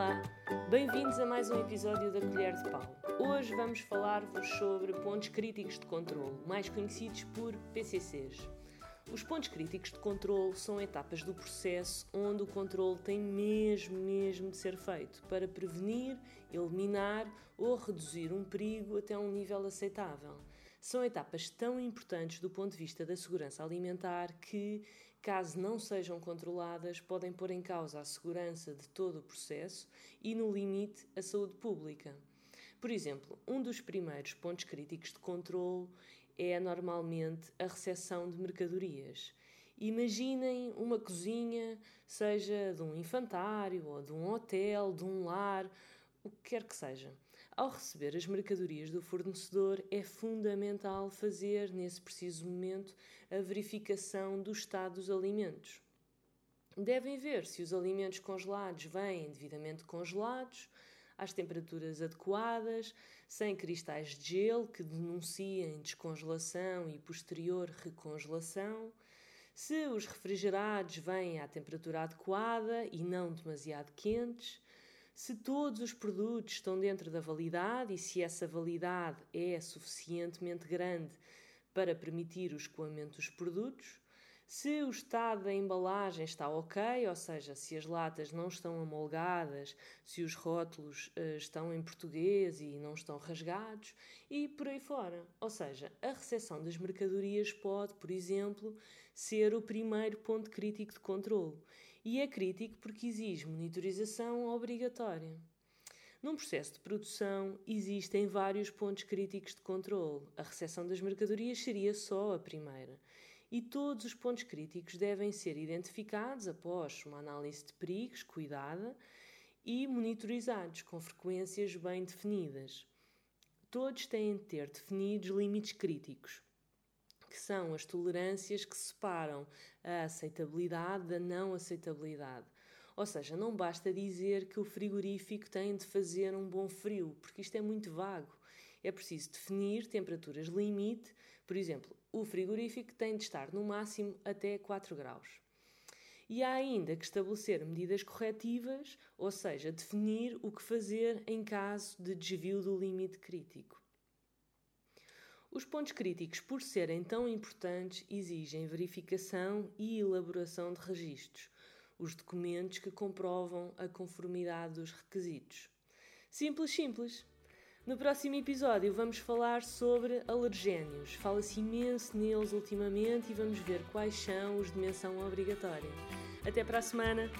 Olá, bem-vindos a mais um episódio da Colher de Pau. Hoje vamos falar-vos sobre pontos críticos de controle, mais conhecidos por PCCs. Os pontos críticos de controle são etapas do processo onde o controle tem mesmo, mesmo de ser feito para prevenir, eliminar ou reduzir um perigo até um nível aceitável. São etapas tão importantes do ponto de vista da segurança alimentar que, caso não sejam controladas, podem pôr em causa a segurança de todo o processo e, no limite, a saúde pública. Por exemplo, um dos primeiros pontos críticos de controle é normalmente a recepção de mercadorias. Imaginem uma cozinha, seja de um infantário ou de um hotel, de um lar, o que quer que seja. Ao receber as mercadorias do fornecedor, é fundamental fazer, nesse preciso momento, a verificação do estado dos alimentos. Devem ver se os alimentos congelados vêm devidamente congelados, às temperaturas adequadas, sem cristais de gelo que denunciem descongelação e posterior recongelação. Se os refrigerados vêm à temperatura adequada e não demasiado quentes, se todos os produtos estão dentro da validade e se essa validade é suficientemente grande para permitir o escoamento dos produtos, se o estado da embalagem está ok, ou seja, se as latas não estão amolgadas, se os rótulos uh, estão em português e não estão rasgados e por aí fora. Ou seja, a recepção das mercadorias pode, por exemplo, ser o primeiro ponto crítico de controle. E é crítico porque exige monitorização obrigatória. Num processo de produção, existem vários pontos críticos de controle. A recepção das mercadorias seria só a primeira e todos os pontos críticos devem ser identificados após uma análise de perigos cuidada e monitorizados com frequências bem definidas. Todos têm de ter definidos limites críticos, que são as tolerâncias que separam a aceitabilidade da não aceitabilidade. Ou seja, não basta dizer que o frigorífico tem de fazer um bom frio, porque isto é muito vago. É preciso definir temperaturas limite, por exemplo, o frigorífico tem de estar no máximo até 4 graus. E há ainda que estabelecer medidas corretivas, ou seja, definir o que fazer em caso de desvio do limite crítico. Os pontos críticos, por serem tão importantes, exigem verificação e elaboração de registros, os documentos que comprovam a conformidade dos requisitos. Simples, simples. No próximo episódio vamos falar sobre alergénios. Fala-se imenso neles ultimamente e vamos ver quais são os de menção obrigatória. Até para a semana!